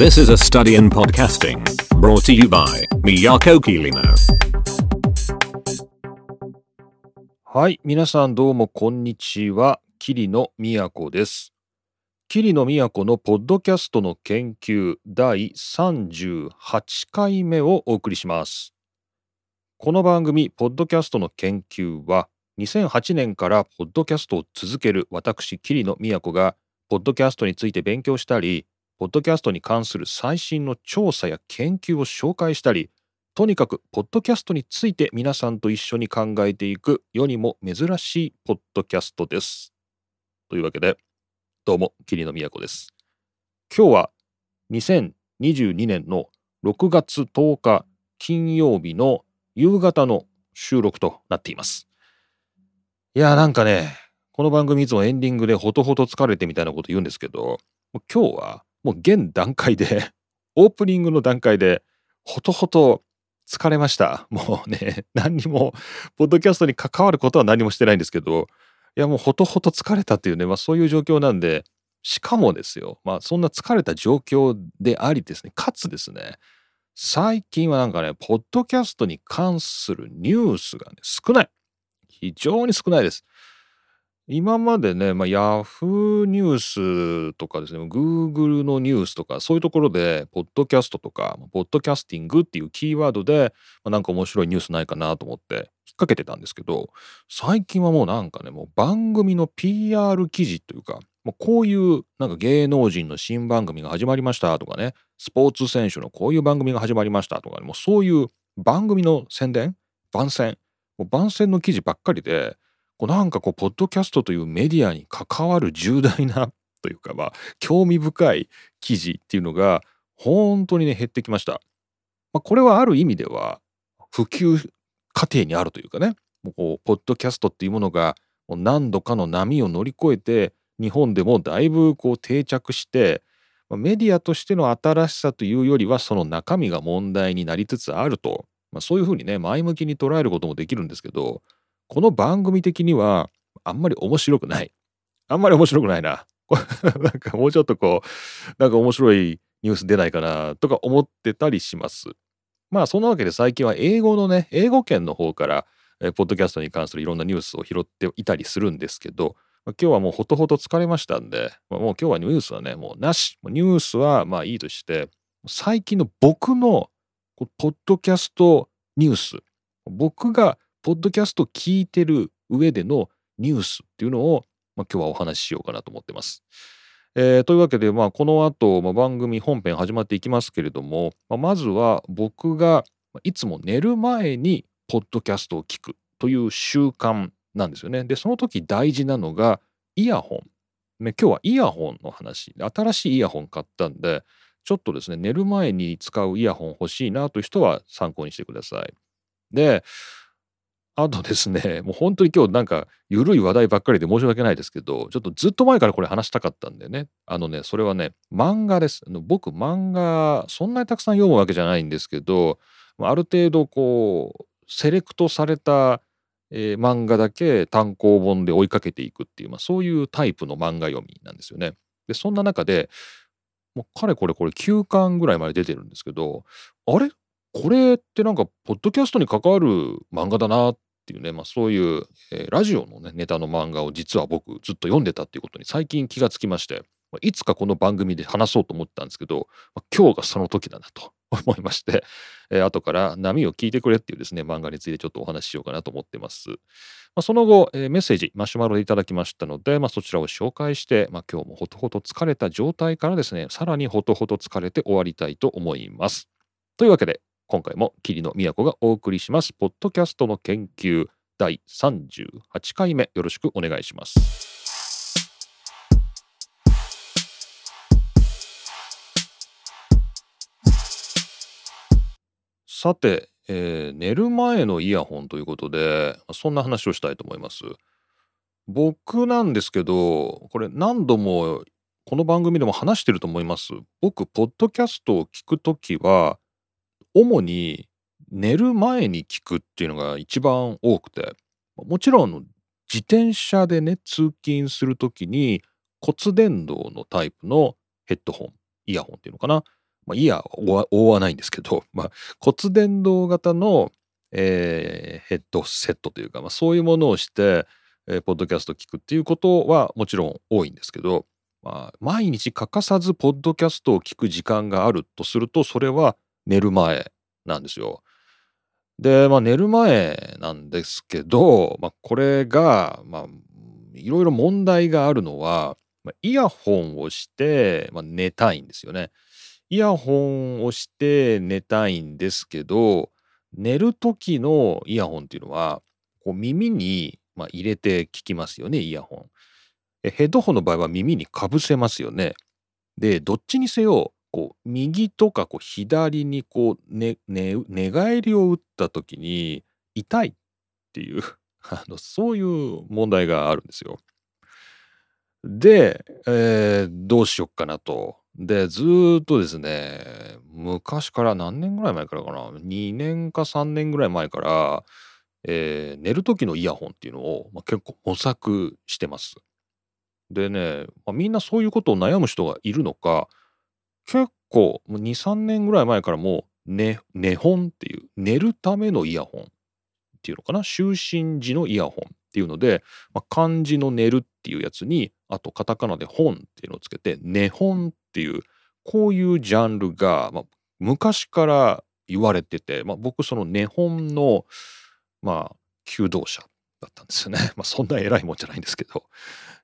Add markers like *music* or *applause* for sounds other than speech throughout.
This is a study in podcasting brought to you by Miyako Kirino. はい、皆さんどうもこんにちは。桐野都です。桐野都のポッドキャストの研究第38回目をお送りします。この番組、ポッドキャストの研究は、2008年からポッドキャストを続ける私、桐野都が、ポッドキャストについて勉強したり、ポッドキャストに関する最新の調査や研究を紹介したり、とにかく、ポッドキャストについて皆さんと一緒に考えていく世にも珍しいポッドキャストです。というわけで、どうも、桐野都です。今日は2022年の6月10日金曜日の夕方の収録となっています。いやーなんかね、この番組いつもエンディングでほとほと疲れてみたいなこと言うんですけど、今日はもう現段階で、*laughs* オープニングの段階で、ほとほと疲れました。もうね、*laughs* 何にも、ポッドキャストに関わることは何もしてないんですけど、いやもうほとほと疲れたっていうね、まあそういう状況なんで、しかもですよ、まあそんな疲れた状況でありですね、かつですね、最近はなんかね、ポッドキャストに関するニュースがね、少ない。非常に少ないです。今までね、まあ、ヤフーニュースとかですね、Google のニュースとか、そういうところで、ポッドキャストとか、ポッドキャスティングっていうキーワードで、まあ、なんか面白いニュースないかなと思って引っ掛けてたんですけど、最近はもうなんかね、もう番組の PR 記事というか、もうこういうなんか芸能人の新番組が始まりましたとかね、スポーツ選手のこういう番組が始まりましたとかね、もうそういう番組の宣伝、番宣、もう番宣の記事ばっかりで、こうなんかこう、ポッドキャストというメディアに関わる重大なというか、まあ、*laughs* 興味深い記事っていうのが、本当にね、減ってきました。まあ、これはある意味では、普及過程にあるというかね、もうこう、ポッドキャストっていうものが、もう何度かの波を乗り越えて、日本でもだいぶこう定着して、メディアとしての新しさというよりは、その中身が問題になりつつあると、まあ、そういうふうにね、前向きに捉えることもできるんですけど、この番組的にはあんまり面白くない。あんまり面白くないな。*laughs* なんかもうちょっとこう、なんか面白いニュース出ないかなとか思ってたりします。まあそんなわけで最近は英語のね、英語圏の方から、えポッドキャストに関するいろんなニュースを拾っていたりするんですけど、まあ今日はもうほとほと疲れましたんで、まあもう今日はニュースはね、もうなし。ニュースはまあいいとして、最近の僕のポッドキャストニュース、僕がポッドキャスト聞いてる上でのニュースっていうのを、まあ、今日はお話ししようかなと思ってます。えーというわけで、まあ、この後、まあ、番組本編始まっていきますけれども、まあ、まずは僕がいつも寝る前にポッドキャストを聞くという習慣なんですよね。で、その時大事なのがイヤホン。ね、今日はイヤホンの話。新しいイヤホン買ったんで、ちょっとですね、寝る前に使うイヤホン欲しいなという人は参考にしてください。で、あとですね、*laughs* もう本当に今日なんか緩い話題ばっかりで申し訳ないですけど、ちょっとずっと前からこれ話したかったんでね。あのね、それはね、漫画です。僕、漫画、そんなにたくさん読むわけじゃないんですけど、あある程度こう、セレクトされた、えー漫画だけ単行本で追いかけていくっていう、まあ、そういうタイプの漫画読みなんですよね。で、そんな中で、もうかれこれこれ9巻ぐらいまで出てるんですけど、あれ？これってなんか、ポッドキャストに関わる漫画だなっていうね、まあ、そういう、えーラジオのね、ネタの漫画を実は僕ずっと読んでたっていうことに最近気がつきまして、まあいつかこの番組で話そうと思ったんですけど、まあ今日がその時だなと *laughs* 思いまして、えー後から波を聞いてくれっていうですね、漫画についてちょっとお話ししようかなと思ってます。まあ、その後、えーメッセージ、マシュマロでいただきましたので、まあ、そちらを紹介して、まあ、今日もほとほと疲れた状態からですね、さらにほとほと疲れて終わりたいと思います。というわけで、今回も桐野都がお送りします、ポッドキャストの研究第38回目、よろしくお願いします。さて、えー寝る前のイヤホンということで、そんな話をしたいと思います。僕なんですけど、これ何度もこの番組でも話してると思います。僕、ポッドキャストを聞くときは、主に寝る前に聞くっていうのが一番多くて、もちろん自転車でね、通勤するときに骨伝導のタイプのヘッドホン、イヤホンっていうのかな。まあ、イヤー覆わないんですけど、*laughs* まあ、骨伝導型の、えー、ヘッドセットというか、まあ、そういうものをして、えー、ポッドキャスト聞くっていうことはもちろん多いんですけど、まあ、毎日欠かさずポッドキャストを聞く時間があるとするとそれは寝る前なんですよ。で、まあ、寝る前なんですけど、まあ、これが、まあ、いろいろ問題があるのは、まあ、イヤホンをして、まあ、寝たいんですよね。イヤホンをして寝たいんですけど、寝る時のイヤホンっていうのは、こう耳に、まあ、入れて聞きますよね、イヤホン。ヘッドホンの場合は耳にかぶせますよね。で、どっちにせよ、こう右とかこう左にこう寝寝寝返りを打った時に痛いっていう *laughs* あのそういう問題があるんですよ。で、えー、どうしよっかなと。で、ずっとですね、昔から何年ぐらい前からかな、2年か3年ぐらい前から、えー、寝る時のイヤホンっていうのを、まあ、結構模索してます。でね、まあ、みんなそういうことを悩む人がいるのか、結構もう2、3年ぐらい前からもう、ね、寝本っていう、寝るためのイヤホンっていうのかな、就寝時のイヤホンっていうので、まあ、漢字の寝るっていうやつに、あとカタカナで本っていうのをつけて、寝本っていう、こういうジャンルが、まあ、昔から言われてて、まあ、僕その寝本の、まあ、求道者だったんですよね。*laughs* まあ、そんな偉いもんじゃないんですけど。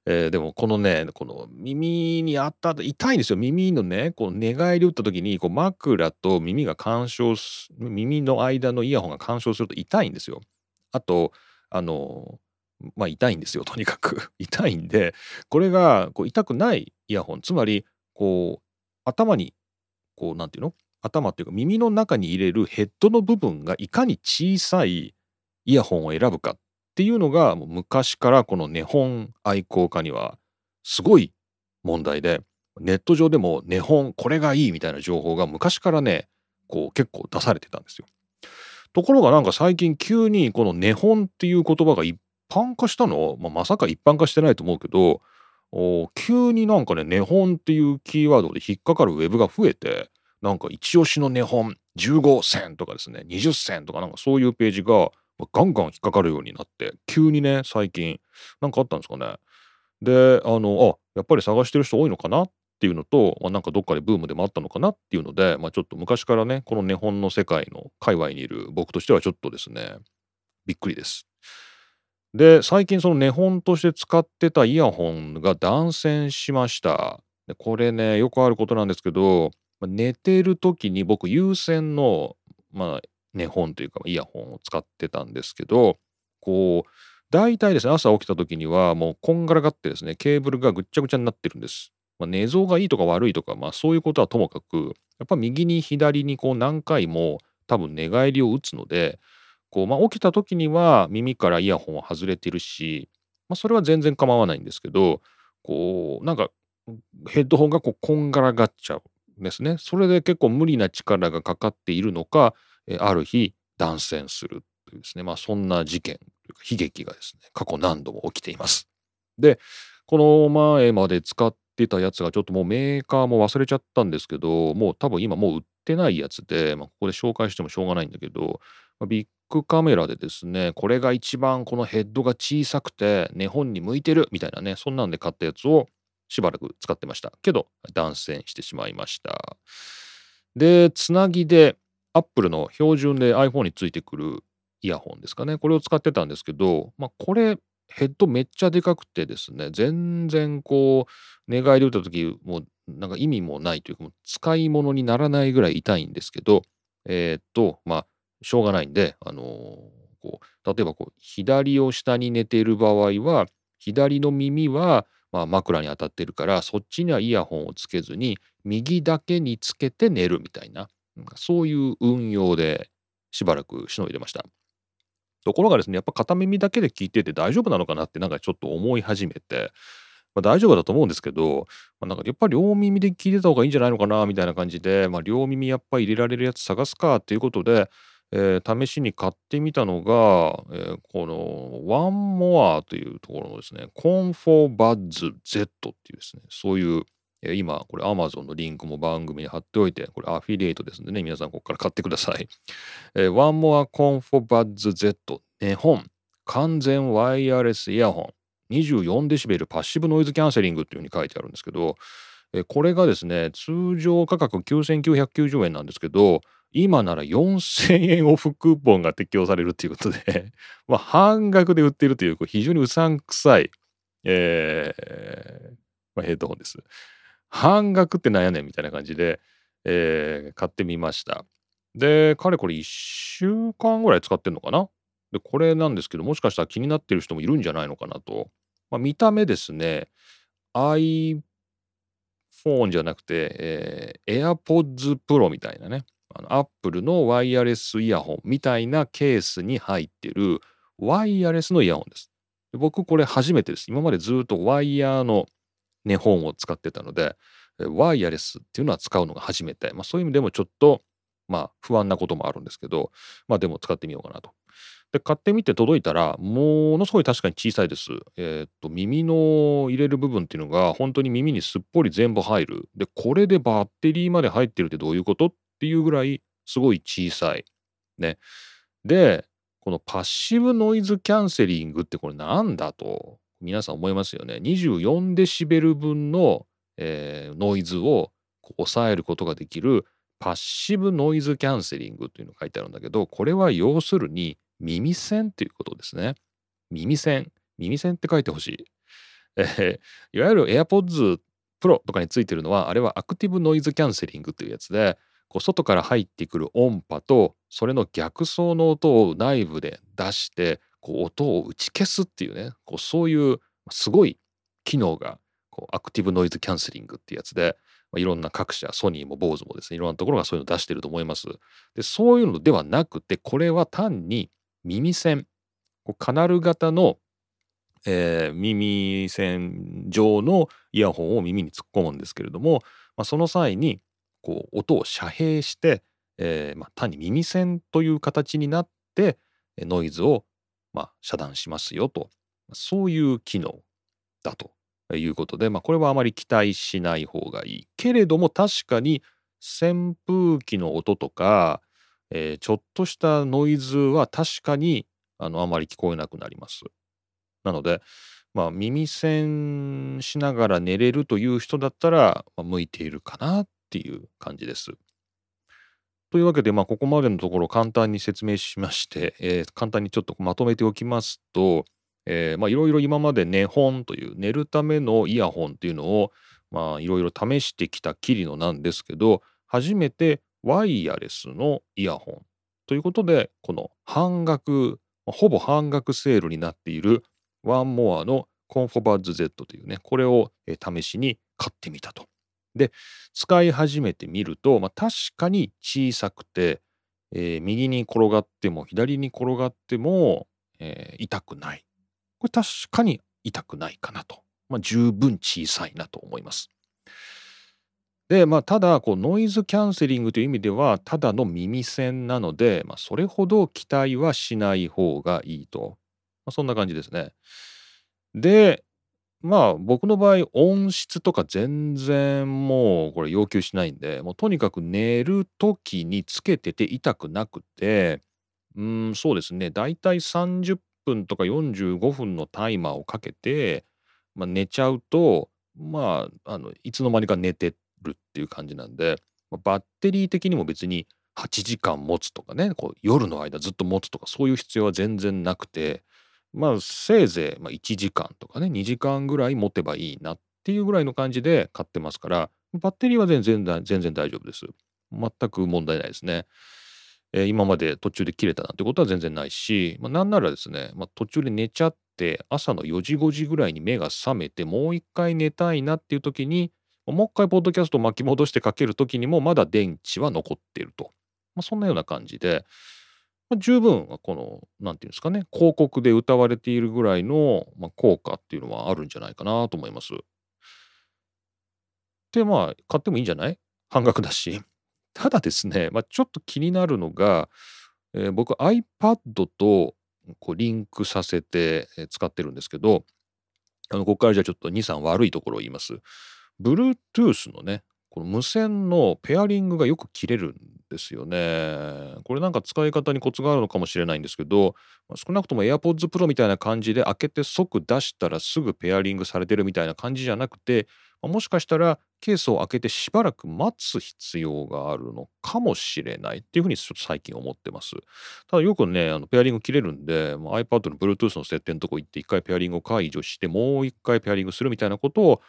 えー、でもこのね、この耳にあった痛いんですよ。耳のね、こう寝返り打った時にこう枕と耳が干渉す、耳の間のイヤホンが干渉すると痛いんですよ。あと、あの、まあ痛いんですよ、とにかく。*laughs* 痛いんで、これがこう痛くないイヤホン、つまり、こう、頭に、こう、なんていうの？頭っていうか耳の中に入れるヘッドの部分がいかに小さいイヤホンを選ぶかっていうのがもう昔からこのネ本愛好家にはすごい問題でネット上でもネ本これがいいみたいな情報が昔からねこう結構出されてたんですよ。ところがなんか最近急にこのネ本っていう言葉が一般化したの、まあ、まさか一般化してないと思うけど急になんかねネ本っていうキーワードで引っかかるウェブが増えてなんか一押しのネ本15銭とかですね20銭とかなんかそういうページがガンガン引っかかるようになって急にね最近なんかあったんですかねであのあやっぱり探してる人多いのかなっていうのと、まあ、なんかどっかでブームでもあったのかなっていうので、まあ、ちょっと昔からねこの日本の世界の界隈にいる僕としてはちょっとですねびっくりです。で最近その根本として使ってたイヤホンが断線しました。でこれねよくあることなんですけど寝てる時に僕有線のまあね、本というかイヤホンを使ってたんですけどこう大体ですね朝起きた時にはもうこんがらがってですねケーブルがぐっちゃぐちゃになってるんです。まあ、寝相がいいとか悪いとか、まあ、そういうことはともかくやっぱ右に左にこう何回も多分寝返りを打つのでこう、まあ、起きた時には耳からイヤホンは外れてるし、まあ、それは全然構わないんですけどこうなんかヘッドホンがこうこんがらがっちゃうんですね。それで結構無理な力がかかっているのかある日断線するというですね、まあ、そんな事件というか悲劇がですね過去何度も起きています。でこの前まで使ってたやつがちょっともうメーカーも忘れちゃったんですけどもう多分今もう売ってないやつで、まあ、ここで紹介してもしょうがないんだけど、まあ、ビッグカメラでですねこれが一番このヘッドが小さくて日本に向いてるみたいなねそんなんで買ったやつをしばらく使ってました。けど断線してしまいました。でつなぎでアップルの標準で iPhone についてくるイヤホンですかね。これを使ってたんですけど、まあ、これ、ヘッドめっちゃでかくてですね、全然こう、寝返り打った時もうなんか意味もないというか、使い物にならないぐらい痛いんですけど、えー、っと、まあ、しょうがないんで、あのー、こう例えばこう、左を下に寝ている場合は、左の耳は、まあ、枕に当たってるから、そっちにはイヤホンをつけずに、右だけにつけて寝るみたいな。そういう運用でしばらくしのいでました。ところがですね、やっぱ片耳だけで聞いてて大丈夫なのかなってなんかちょっと思い始めて、まあ、大丈夫だと思うんですけど、まあ、なんかやっぱり両耳で聞いてた方がいいんじゃないのかなみたいな感じで、まあ、両耳やっぱ入れられるやつ探すかっていうことで、えー、試しに買ってみたのが、えー、このワンモアというところのですね、コンフォーバッズ Z っていうですね、そういう今、これ Amazon のリンクも番組に貼っておいて、これアフィリエイトですんでね、皆さんここから買ってください。えー、One More confo Buds Z 日本完全ワイヤレスイヤホン 24dB パッシブノイズキャンセリングっていうふうに書いてあるんですけど、えこれがですね、通常価格9990円なんですけど、今なら4000円オフクーポンが適用されるということで、*laughs* まあ、半額で売ってるというこう非常にうさんくさい、えーまあヘッドホンです。半額ってなんやねんみたいな感じで、えー買ってみました。で、かれこれ1週間ぐらい使ってんのかな？で、これなんですけど、もしかしたら気になってる人もいるんじゃないのかなと。まあ、見た目ですね、iPhone じゃなくて、えー AirPods Pro みたいなね、あの Apple のワイヤレスイヤホンみたいなケースに入ってるワイヤレスのイヤホンです。で僕これ初めてです。今までずっとワイヤーのね、本を使ってたので、ワイヤレスっていうのは使うのが初めて。まあそういう意味でもちょっと、まあ不安なこともあるんですけど、まあでも使ってみようかなと。で、買ってみて届いたら、ものすごい確かに小さいです。えーっと、耳の入れる部分っていうのが本当に耳にすっぽり全部入る。で、これでバッテリーまで入ってるってどういうことっていうぐらいすごい小さい。ね。で、このパッシブノイズキャンセリングってこれなんだと皆さん思いますよね。24デシベル分の、えーノイズを抑えることができるパッシブノイズキャンセリングというのが書いてあるんだけど、これは要するに耳栓っていうことですね。耳栓。耳栓って書いてほしい。えーいわゆる AirPods Pro とかについてるのは、あれはアクティブノイズキャンセリングというやつで、こう外から入ってくる音波とそれの逆走の音を内部で出してこう音を打ち消すっていうねこうそういうすごい機能がこうアクティブノイズキャンセリングっていうやつで、まあ、いろんな各社ソニーも BOSE もですねいろんなところがそういうのを出してると思います。でそういうのではなくてこれは単に耳栓こうカナル型の、えー耳栓状のイヤホンを耳に突っ込むんですけれども、まあ、その際にこう音を遮蔽して、えーまあ、単に耳栓という形になってノイズを、まあ、遮断しますよとそういう機能だということで、まあ、これはあまり期待しない方がいいけれども確かに扇風機の音とか、えーちょっとしたノイズは確かにあのあまり聞こえなくなります。なので、まあ、耳栓しながら寝れるという人だったら、まあ向いているかなっていう感じです。というわけで、まあ、ここまでのところ簡単に説明しまして、えー簡単にちょっとまとめておきますと、いろいろ今まで寝本という寝るためのイヤホンっていうのをいろいろ試してきたきりのなんですけど初めてワイヤレスのイヤホンということでこの半額ほぼ半額セールになっているワンモアのコンフォバッズ Z というねこれを試しに買ってみたと。で使い始めてみると、まあ、確かに小さくて、えー右に転がっても左に転がっても、えー痛くない。これ確かに痛くないかなと。まあ、十分小さいなと思います。で、まあ、ただ、こう、ノイズキャンセリングという意味では、ただの耳栓なので、まあ、それほど期待はしない方がいいと。まあ、そんな感じですね。で、まあ、僕の場合、音質とか全然もう、これ要求しないんで、もうとにかく寝るときにつけてて痛くなくて、うん、そうですね。だいたい30分とか45分のタイマーをかけて、まあ、寝ちゃうと、まあ、あの、いつの間にか寝てるっていう感じなんで、まあバッテリー的にも別に8時間持つとかね、こう夜の間ずっと持つとかそういう必要は全然なくて、まあ、せいぜいまあ1時間とかね、2時間ぐらい持てばいいなっていうぐらいの感じで買ってますから、バッテリーは全然全然大丈夫です。全く問題ないですね。えー今まで途中で切れたなんてことは全然ないし、まあ、なんならですね、まあ、途中で寝ちゃって朝の4時5時ぐらいに目が覚めてもう一回寝たいなっていう時にもう一回ポッドキャストを巻き戻してかける時にもまだ電池は残っていると、まあ、そんなような感じで、まあ、十分このなんていうんですかね広告で歌われているぐらいの、まあ、効果っていうのはあるんじゃないかなと思います。でまあ買ってもいいんじゃない？半額だし。*laughs* ただですね、まあ、ちょっと気になるのが、えー僕 iPad とこうリンクさせて使ってるんですけど、あのここからじゃあちょっと2、3悪いところを言います。Bluetooth のね、この無線のペアリングがよく切れるんですよね。これなんか使い方にコツがあるのかもしれないんですけど、少なくとも AirPods Pro みたいな感じで開けて即出したらすぐペアリングされてるみたいな感じじゃなくて、もしかしたらケースを開けてしばらく待つ必要があるのかもしれないっていうふうにちょっと最近思ってます。ただよくね、あのペアリング切れるんで、iPad の Bluetooth の設定のとこ行って一回ペアリングを解除してもう一回ペアリングするみたいなことを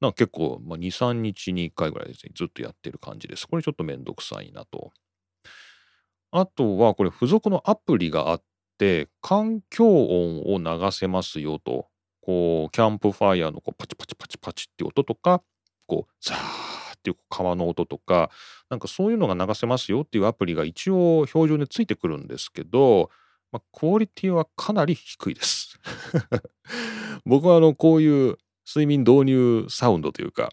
な結構、まあ、2、3日に1回ぐらいですね、ずっとやってる感じです。これちょっとめんどくさいなと。あとは、これ付属のアプリがあって、環境音を流せますよと。こう、キャンプファイヤーのこうパチパチパチパチって音とか、こう、ザーっていう川の音とか、なんかそういうのが流せますよっていうアプリが一応標準でついてくるんですけど、まあ、クオリティはかなり低いです。*laughs* 僕はあの、こういう睡眠導入サウンドというか、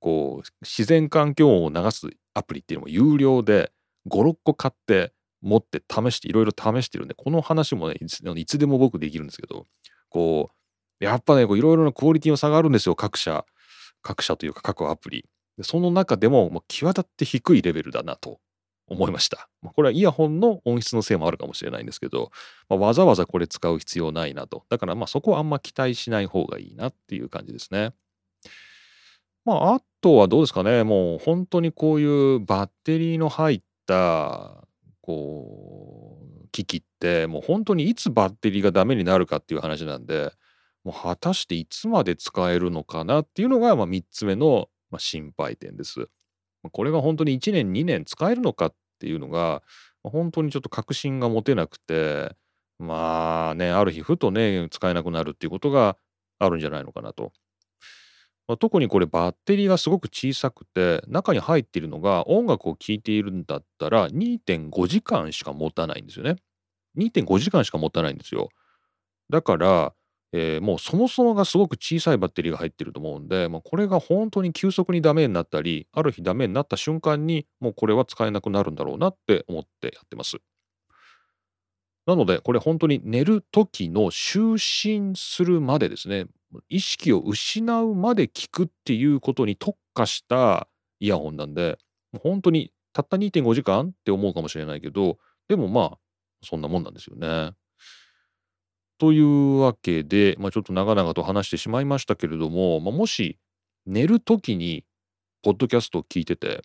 こう、自然環境音を流すアプリっていうのも有料で、5、6個買って持って試して、いろいろ試してるんで、この話もね、いつでも僕できるんですけど、こう、やっぱね、いろいろなクオリティの差があるんですよ、各社。各社というか各アプリ。その中でも、もう際立って低いレベルだなと思いました。ま、これはイヤホンの音質のせいもあるかもしれないんですけど、まあ、わざわざこれ使う必要ないなと。だからまあそこはあんま期待しない方がいいなっていう感じですね。まああとはどうですかね。もう本当にこういうバッテリーの入ったこう機器ってもう本当にいつバッテリーがダメになるかっていう話なんで、もう果たしていつまで使えるのかなっていうのがまあ3つ目の心配点です。これが本当に1年2年使えるのかっていうのが本当にちょっと確信が持てなくてまあねある日ふとね使えなくなるっていうことがあるんじゃないのかなと。まあ、特にこれバッテリーがすごく小さくて中に入っているのが音楽を聴いているんだったら2.5時間しか持たないんですよね。2.5時間しか持たないんですよ。だからえー、もうそもそもがすごく小さいバッテリーが入ってると思うんで、まあ、これが本当に急速にダメになったりある日ダメになった瞬間にもうこれは使えなくなるんだろうなって思ってやってます。なのでこれ本当に寝る時の就寝するまでですね意識を失うまで聞くっていうことに特化したイヤホンなんで本当にたった2.5時間って思うかもしれないけどでもまあそんなもんなんですよね。というわけで、まあ、ちょっと長々と話してしまいましたけれども、まあ、もし寝る時にポッドキャストを聞いてて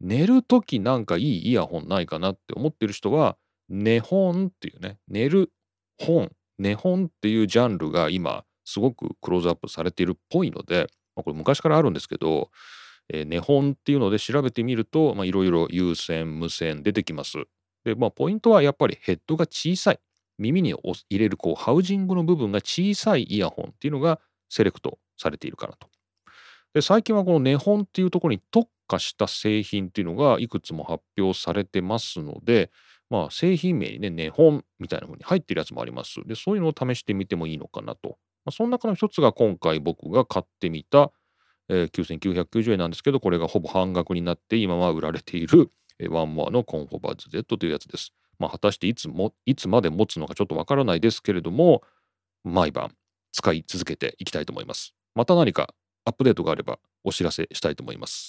寝る時なんかいいイヤホンないかなって思ってる人は寝本っていうね寝る本寝本っていうジャンルが今すごくクローズアップされているっぽいので、まあ、これ昔からあるんですけど、えー、寝本っていうので調べてみるといろいろ有線無線出てきます。でまあポイントはやっぱりヘッドが小さい。耳に入れるこうハウジングの部分が小さいイヤホンっていうのがセレクトされているからと。で最近はこのネホンっていうところに特化した製品っていうのがいくつも発表されてますので、まあ、製品名にね、ネホンみたいな風に入ってるやつもあります。で、そういうのを試してみてもいいのかなと。まあ、その中の一つが今回僕が買ってみた、えー、9990円なんですけど、これがほぼ半額になって今は売られている、えー、ワンモアのコンフォバーズ Z というやつです。まあ、果たしていつもいつまで持つのかちょっとわからないですけれども毎晩使い続けていきたいと思います。また何かアップデートがあればお知らせしたいと思います。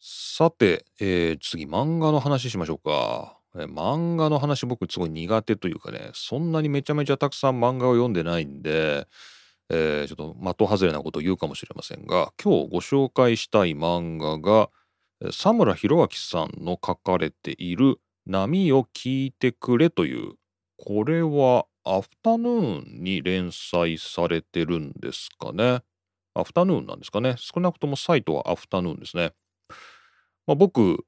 さて、えー、次漫画の話しましょうか。え漫画の話僕すごい苦手というかねそんなにめちゃめちゃたくさん漫画を読んでないんでえー、ちょっと的外れなことを言うかもしれませんが今日ご紹介したい漫画が佐村弘明さんの書かれている「波を聞いてくれ」というこれはアフタヌーンに連載されてるんですかね。アフタヌーンなんですかね。少なくともサイトはアフタヌーンですね。まあ、僕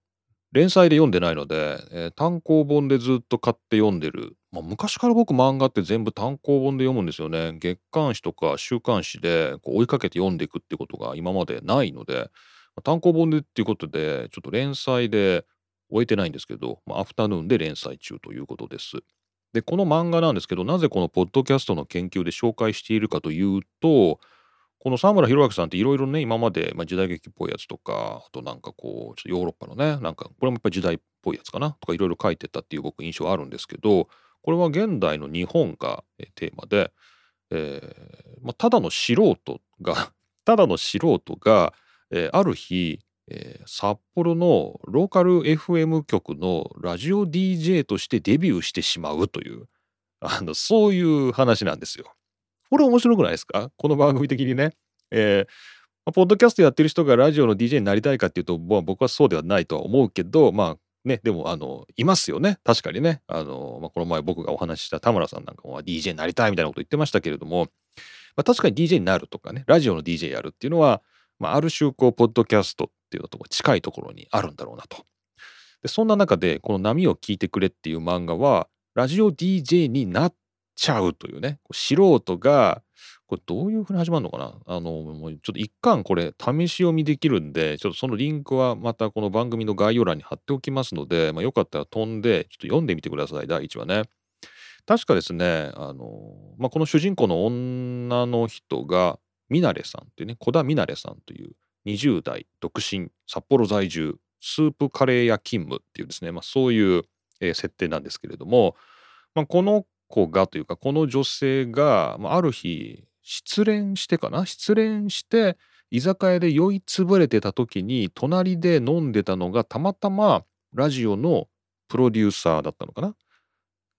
連載で読んでないので、えー、単行本でずっと買って読んでる。まあ、昔から僕漫画って全部単行本で読むんですよね。月刊誌とか週刊誌でこう追いかけて読んでいくってことが今までないので、まあ、単行本でっていうことで、ちょっと連載で終えてないんですけど、まあ、アフタヌーンで連載中ということです。で、この漫画なんですけど、なぜこのポッドキャストの研究で紹介しているかというと、この沢村弘明さんっていろいろね、今まで、まあ、時代劇っぽいやつとか、あとなんかこう、ちょっとヨーロッパのね、なんか、これもやっぱり時代っぽいやつかな？とかいろいろ書いてたっていう僕印象あるんですけど、これは現代の日本がテーマで、えーまあ、ただの素人が *laughs* ただの素人が、えー、ある日、えー、札幌のローカル FM 局のラジオ DJ としてデビューしてしまうというあのそういう話なんですよ。これ面白くないですか？この番組的にね。えーまあ、ポッドキャストやってる人がラジオの DJ になりたいかっていうと、まあ、僕はそうではないとは思うけど、まあね、でも、あの、いますよね。確かにね。あの、まあ、この前僕がお話しした田村さんなんかも DJ になりたいみたいなこと言ってましたけれども、まあ、確かに DJ になるとかね、ラジオの DJ やるっていうのは、まあ、ある種、こう、ポッドキャストっていうのと近いところにあるんだろうなと。で、そんな中で、この波を聞いてくれっていう漫画は、ラジオ DJ になっちゃうというね、素人が、これどういうふうに始まるのかな？あの、もうちょっと一貫これ試し読みできるんで、ちょっとそのリンクはまたこの番組の概要欄に貼っておきますので、まあ、よかったら飛んで、ちょっと読んでみてください、第1話ね。確かですね、あの、まあ、この主人公の女の人が、ミナレさんっていうね、小田ミナレさんという20代独身、札幌在住、スープカレー屋勤務っていうですね、まあ、そういう、え、設定なんですけれども、まあ、この子がというか、この女性が、あ、ある日、失恋してかな？失恋して居酒屋で酔いつぶれてた時に隣で飲んでたのがたまたまラジオのプロデューサーだったのかな？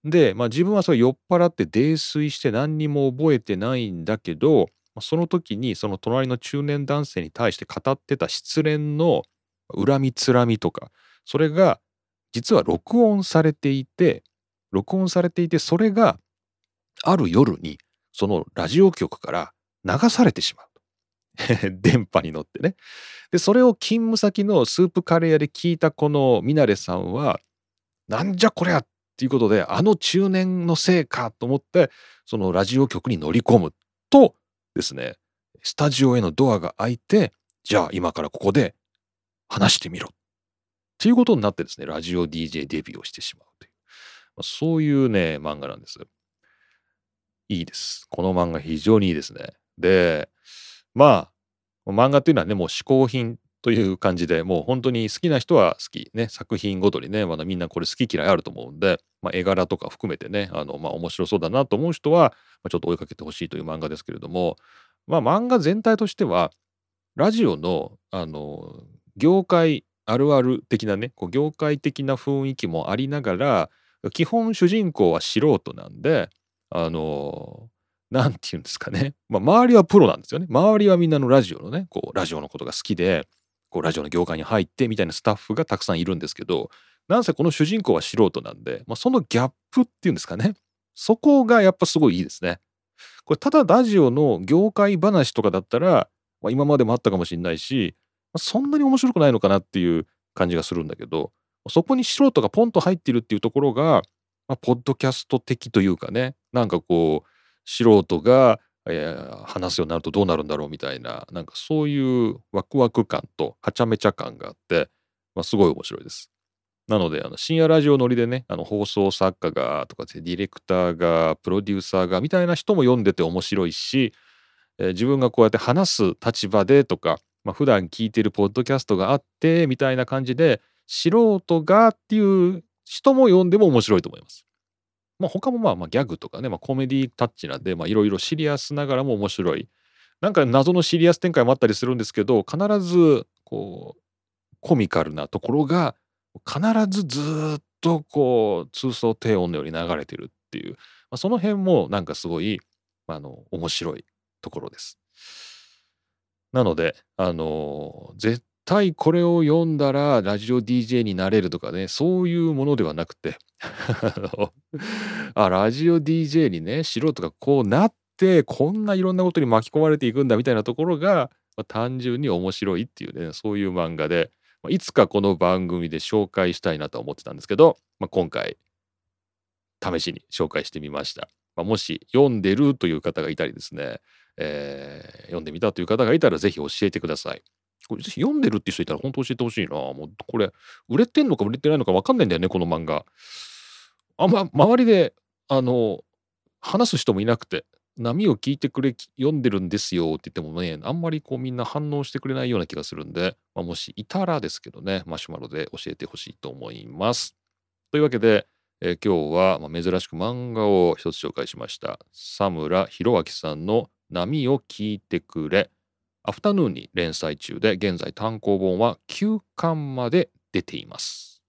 で、まあ、自分はそれ酔っ払って泥酔して何にも覚えてないんだけどその時にその隣の中年男性に対して語ってた失恋の恨みつらみとかそれが実は録音されていて録音されていてそれがある夜にそのラジオ局から流されてしまう。*laughs* 電波に乗ってね。で、それを勤務先のスープカレー屋で聞いたこのミナレさんは、なんじゃこりゃっていうことで、あの中年のせいかと思って、そのラジオ局に乗り込むとですね、スタジオへのドアが開いて、じゃあ今からここで話してみろ。っていうことになってですね、ラジオ DJ デビューをしてしまうという。そういうね、漫画なんです。いいです。この漫画非常にいいですね。で、まあ、漫画っていうのはね、もう嗜好品という感じでもう本当に好きな人は好き、ね、作品ごとにね、まだみんなこれ好き嫌いあると思うんで、まあ、絵柄とか含めてね、あの、まあ面白そうだなと思う人は、まあ、ちょっと追いかけてほしいという漫画ですけれども、まあ漫画全体としては、ラジオの、あの、業界あるある的なね、こう業界的な雰囲気もありながら、基本主人公は素人なんで、あの何て言うんですかね、まあ、周りはプロなんですよね。周りはみんなのラジオのねこうラジオのことが好きでこうラジオの業界に入ってみたいなスタッフがたくさんいるんですけどなんせこの主人公は素人なんで、まあ、そのギャップっていうんですかね。そこがやっぱすごいいいですね。これただラジオの業界話とかだったら、まあ、今までもあったかもしれないし、まあ、そんなに面白くないのかなっていう感じがするんだけどそこに素人がポンと入ってるっていうところがまあ、ポッドキャスト的というかね、なんかこう、素人が、えー、話すようになるとどうなるんだろうみたいな、なんかそういうワクワク感とはちゃめちゃ感があって、まあ、すごい面白いです。なので、あの深夜ラジオ乗りでね、あの放送作家がとかディレクターが、プロデューサーがみたいな人も読んでて面白いし、えー、自分がこうやって話す立場でとか、まあ、普段聞いてるポッドキャストがあってみたいな感じで、素人がっていう人も読んでも面白いと思います。まあ、他もまあまあギャグとかね、まあ、コメディタッチなんで、いろいろシリアスながらも面白い。なんか謎のシリアス展開もあったりするんですけど、必ずこう、コミカルなところが、必ずずっとこう、通奏低音のように流れてるっていう、まあ、その辺もなんかすごい、あの、面白いところです。なので、あの絶対これを読んだらラジオ DJ になれるとかね、そういうものではなくて *laughs* あ、ラジオ DJ にね、素人がこうなって、こんないろんなことに巻き込まれていくんだみたいなところが、まあ、単純に面白いっていうね、そういう漫画で、まあ、いつかこの番組で紹介したいなと思ってたんですけど、まあ、今回、試しに紹介してみました。まあ、もし読んでるという方がいたりですね、えー、読んでみたという方がいたらぜひ教えてください。これぜひ読んでるって人いたら本当教えてほしいな。もうこれ、売れてんのか売れてないのか分かんないんだよね、この漫画。あんま、周りで、あの、話す人もいなくて、波を聞いてくれ、読んでるんですよって言ってもね、あんまりこうみんな反応してくれないような気がするんで、まあ、もしいたらですけどね、マシュマロで教えてほしいと思います。というわけで、えー今日は、まあ、珍しく漫画を一つ紹介しました。佐村弘明さんの波を聞いてくれ。アフタヌーンに連載中で、現在単行本は9巻まで出ています。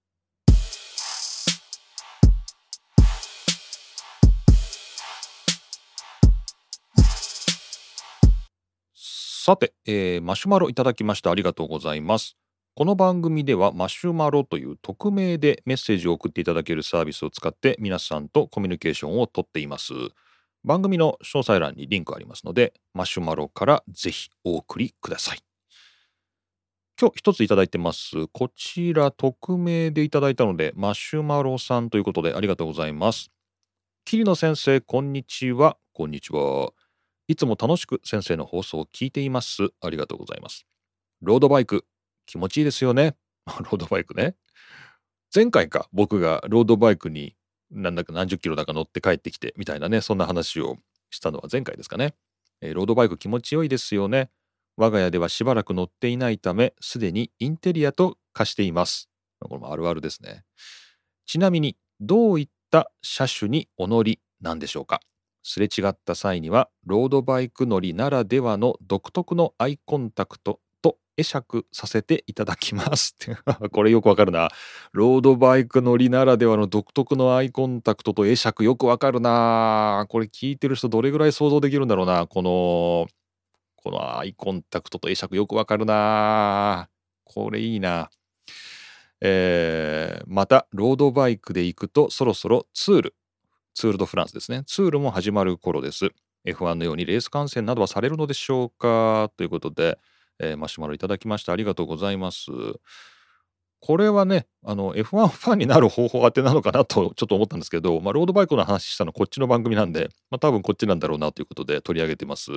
さて、えーマシュマロいただきました。ありがとうございます。この番組ではマシュマロという匿名でメッセージを送っていただけるサービスを使って皆さんとコミュニケーションをとっています。番組の詳細欄にリンクありますので、マシュマロからぜひお送りください。今日一ついただいてます。こちら匿名でいただいたので、マシュマロさんということでありがとうございます。桐野先生、こんにちは。こんにちは。いつも楽しく先生の放送を聞いています。ありがとうございます。ロードバイク、気持ちいいですよね。*laughs* ロードバイクね。前回か、僕がロードバイクになんだか何十キロだか乗って帰ってきてみたいなね、そんな話をしたのは前回ですかね。えーロードバイク気持ちよいですよね。我が家ではしばらく乗っていないため、すでにインテリアと化しています。これもあるあるですね。ちなみに、どういった車種にお乗りなんでしょうかすれ違った際には、ロードバイク乗りならではの独特のアイコンタクト会釈させていただきます。*laughs* これよくわかるな。ロードバイク乗りならではの独特のアイコンタクトと会釈よくわかるな。これ聞いてる人どれぐらい想像できるんだろうな。この、このアイコンタクトと会釈よくわかるな。これいいな。えーまた、ロードバイクで行くとそろそろツール、ツール・ド・フランスですね。ツールも始まる頃です。F1 のようにレース観戦などはされるのでしょうかということで、えーマシュマロいただきました。ありがとうございます。これはね、あの F1 ファンになる方法当てなのかなとちょっと思ったんですけど、まあ、ロードバイクの話したのこっちの番組なんで、まあ、多分こっちなんだろうなということで取り上げてます。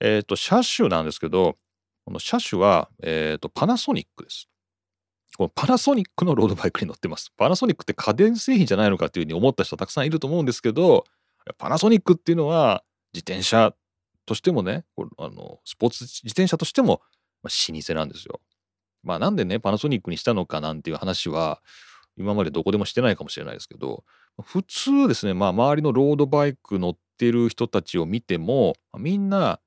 えっ、と、車種なんですけど、この車種は、えー、とパナソニックです。このパナソニックのロードバイクに乗ってます。パナソニックって家電製品じゃないのかっていうふうに思った人たくさんいると思うんですけど、パナソニックっていうのは自転車としてもね、あのスポーツ自転車としても、まあ、老舗なんですよ。まあなんでね、パナソニックにしたのかなんていう話は、今までどこでもしてないかもしれないですけど、普通ですね、まあ周りのロードバイク乗ってる人たちを見ても、みんな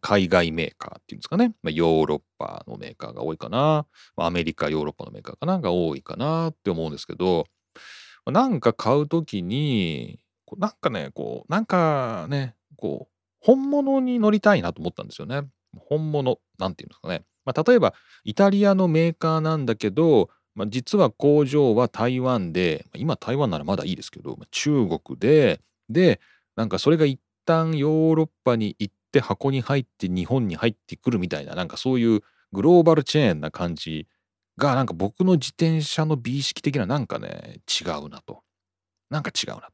海外メーカーっていうんですかね、まあ、ヨーロッパのメーカーが多いかな、まあアメリカ、ヨーロッパのメーカーかなが多いかなって思うんですけど、まあなんか買うときに、なんかね、こう、なんかね、こう、本物に乗りたいなと思ったんですよね。本物、なんていうんですかね。まあ、例えば、イタリアのメーカーなんだけど、まあ、実は工場は台湾で、まあ今台湾ならまだいいですけど、まあ中国で、で、なんかそれが一旦ヨーロッパに行って箱に入って日本に入ってくるみたいな、なんかそういうグローバルチェーンな感じが、なんか僕の自転車の美意識的ななんかね、違うなと。なんか違うな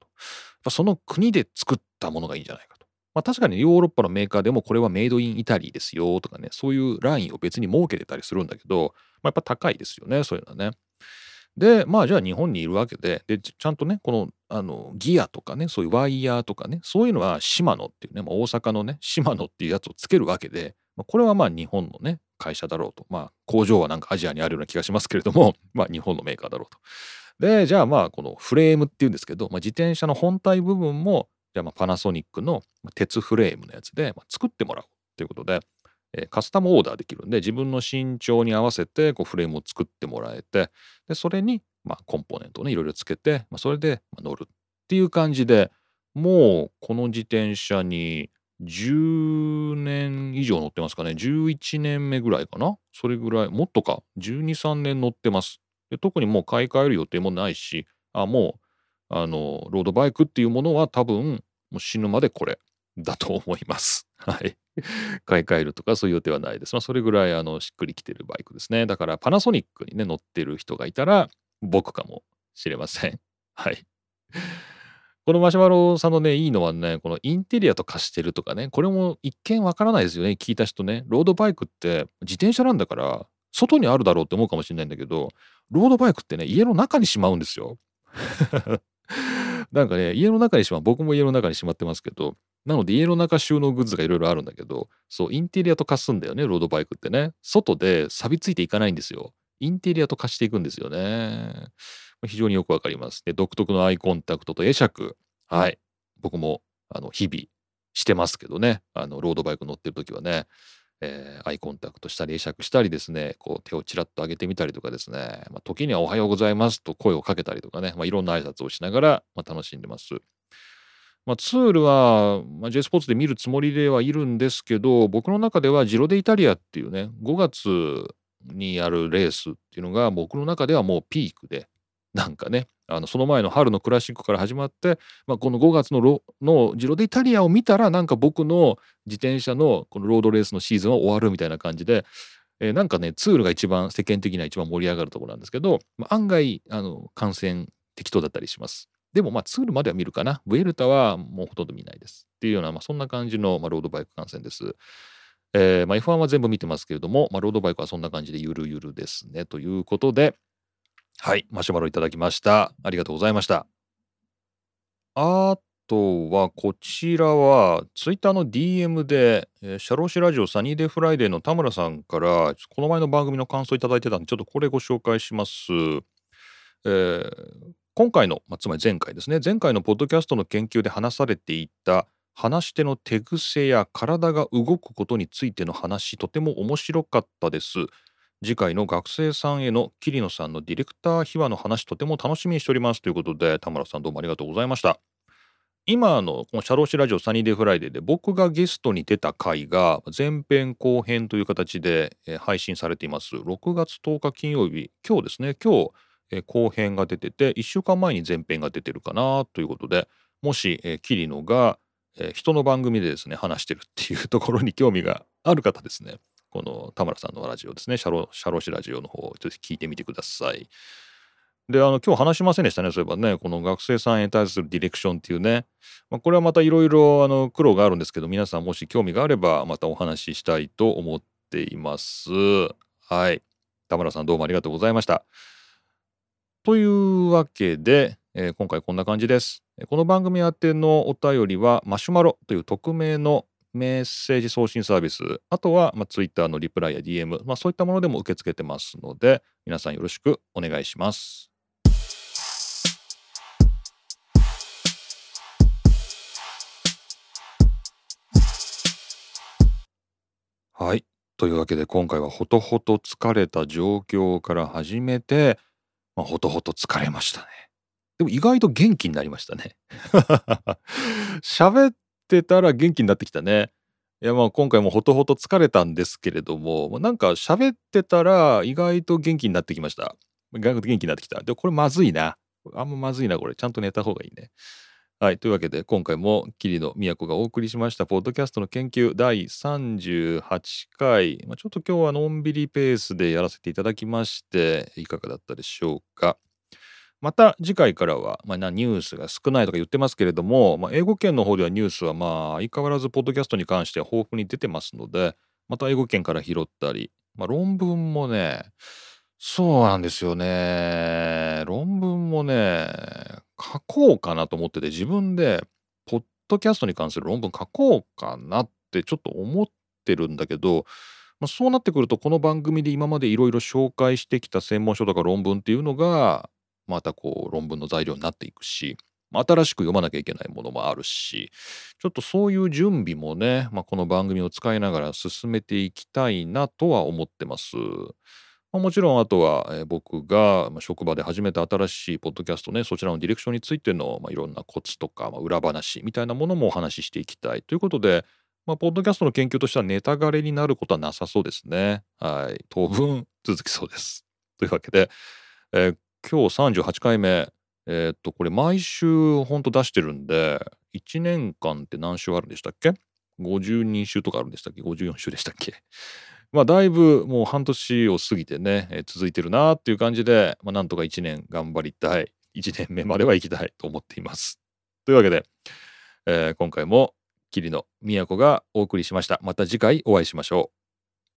と。その国で作ったものがいいんじゃないかと。まあ確かにヨーロッパのメーカーでもこれはメイドインイタリーですよとかね、そういうラインを別に設けてたりするんだけど、まあ、やっぱ高いですよね、そういうのはね。で、まあじゃあ日本にいるわけで、で、ちゃんとね、このあのギアとかね、そういうワイヤーとかね、そういうのはシマノっていうね、まあ、大阪のね、シマノっていうやつをつけるわけで、まあ、これはまあ日本のね、会社だろうと。まあ工場はなんかアジアにあるような気がしますけれども、*laughs* まあ日本のメーカーだろうと。で、じゃあまあこのフレームっていうんですけど、まあ、自転車の本体部分も、じゃあまあパナソニックの鉄フレームのやつで、作ってもらうということで、えカスタムオーダーできるんで、自分の身長に合わせてこうフレームを作ってもらえて、で、それにまコンポーネントをね、いろいろつけて、ま、それで乗るっていう感じで、もうこの自転車に10年以上乗ってますかね。11年目ぐらいかな。それぐらい、もっとか。12、3年乗ってます。で特にもう買い替える予定もないし、あもう、あの、ロードバイクっていうものは多分、もう死ぬまでこれだと思います。*laughs* はい。買い替えるとかそういう予定はないです。まあ、それぐらい、あの、しっくりきてるバイクですね。だから、パナソニックにね、乗ってる人がいたら、僕かもしれません。*laughs* はい。このマシュマロさんのね、いいのはね、このインテリアと化してるとかね、これも一見わからないですよね、聞いた人ね。ロードバイクって自転車なんだから、外にあるだろうって思うかもしれないんだけど、ロードバイクってね、家の中にしまうんですよ。*laughs* *laughs* なんかね、家の中にしまう、僕も家の中にしまってますけど、なので家の中収納グッズがいろいろあるんだけど、そう、インテリアと化すんだよね、ロードバイクってね。外で錆びついていかないんですよ。インテリアと化していくんですよね。非常によくわかります。で、独特のアイコンタクトと会釈。はい。僕も、あの、日々してますけどね。あの、ロードバイク乗ってる時はね。えー、アイコンタクトしたり会釈したりですねこう手をちらっと上げてみたりとかですね、まあ、時には「おはようございます」と声をかけたりとかね、まあ、いろんな挨拶をしながら、まあ、楽しんでます。まあ、ツールは、まあ、J スポーツで見るつもりではいるんですけど僕の中ではジロデイタリアっていうね5月にやるレースっていうのが僕の中ではもうピークでなんかねあのその前の春のクラシックから始まって、まあ、この5月のロのジロデイタリアを見たらなんか僕の自転車のこのロードレースのシーズンは終わるみたいな感じで、えー、なんかねツールが一番世間的には一番盛り上がるところなんですけど、まあ、案外あの観戦適当だったりします。でもまあツールまでは見るかな。ブエルタはもうほとんど見ないです。っていうような、まあ、そんな感じの、まあ、ロードバイク観戦です。えーまあ、F1 は全部見てますけれども、まあ、ロードバイクはそんな感じでゆるゆるですね。ということで、はい、マシュマロいただきました。ありがとうございました。あとは、こちらは、ツイッターの DM で、えー、シャローシラジオサニーデーフライデーの田村さんから、この前の番組の感想いただいてたんで、ちょっとこれご紹介します。えー、今回の、まあ、つまり前回ですね、前回のポッドキャストの研究で話されていた、話し手の手癖や体が動くことについての話、とても面白かったです。次回の学生さんへの桐野さんのディレクター秘話の話とても楽しみにしておりますということで田村さんどうもありがとうございました。今のこのシャローシラジオサニーデフライデーで僕がゲストに出た回が前編後編という形で配信されています。6月10日金曜日今日ですね。今日後編が出てて1週間前に前編が出てるかなということでもし桐野が人の番組でですね話してるっていうところに興味がある方ですね。この田村さんのラジオですね、シャロシャロシラジオの方、ちょっと聞いてみてください。で、あの、今日話しませんでしたね、そういえばね、この学生さんへ対するディレクションっていうね、まあ、これはまたいろいろ、あの、苦労があるんですけど、皆さんもし興味があれば、またお話ししたいと思っています。はい。田村さんどうもありがとうございました。というわけで、えー、今回こんな感じです。この番組宛てのお便りはマシュマロという匿名のメッセージ送信サービス、あとは、まあ、Twitter のリプライや DM、まあ、そういったものでも受け付けてますので、皆さんよろしくお願いします。はい。というわけで今回はほとほと疲れた状況から始めて、まあ、ほとほと疲れましたね。でも意外と元気になりましたね。*laughs* 喋ってたら元気になってきたね。いやまあ今回もほとほと疲れたんですけれども、なんか喋ってたら意外と元気になってきました。意外と元気になってきた。で、これまずいな。あんままずいな、これ。ちゃんと寝た方がいいね。はい。というわけで、今回も桐野都がお送りしました、ポッドキャストの研究第38回。まあ、ちょっと今日はのんびりペースでやらせていただきまして、いかがだったでしょうか。また次回からは、まあ、ニュースが少ないとか言ってますけれども、まあ、英語圏の方ではニュースはまあ相変わらずポッドキャストに関しては豊富に出てますのでまた英語圏から拾ったり、まあ、論文もねそうなんですよね。論文もね書こうかなと思ってて自分でポッドキャストに関する論文書こうかなってちょっと思ってるんだけどまあ、そうなってくるとこの番組で今までいろいろ紹介してきた専門書とか論文っていうのがまたこう論文の材料になっていくし、新しく読まなきゃいけないものもあるし、ちょっとそういう準備もね、まあ、この番組を使いながら進めていきたいなとは思ってます。もちろんあとは、僕が職場で始めた新しいポッドキャストね、そちらのディレクションについての、いろんなコツとか、裏話みたいなものもお話ししていきたいということで、まあ、ポッドキャストの研究としてはネタ枯れになることはなさそうですね。はい。当分続きそうです。というわけで、えー、今日38回目。えー、っと、これ毎週ほんと出してるんで、1年間って何週あるんでしたっけ ?52 週とかあるんでしたっけ ?54 週でしたっけ？*laughs* まあ、だいぶもう半年を過ぎてね、えー、続いてるなっていう感じで、まあ、なんとか1年頑張りたい。1年目までは行きたいと思っています。というわけで、えー、今回も桐野都がお送りしました。また次回お会いしましょう。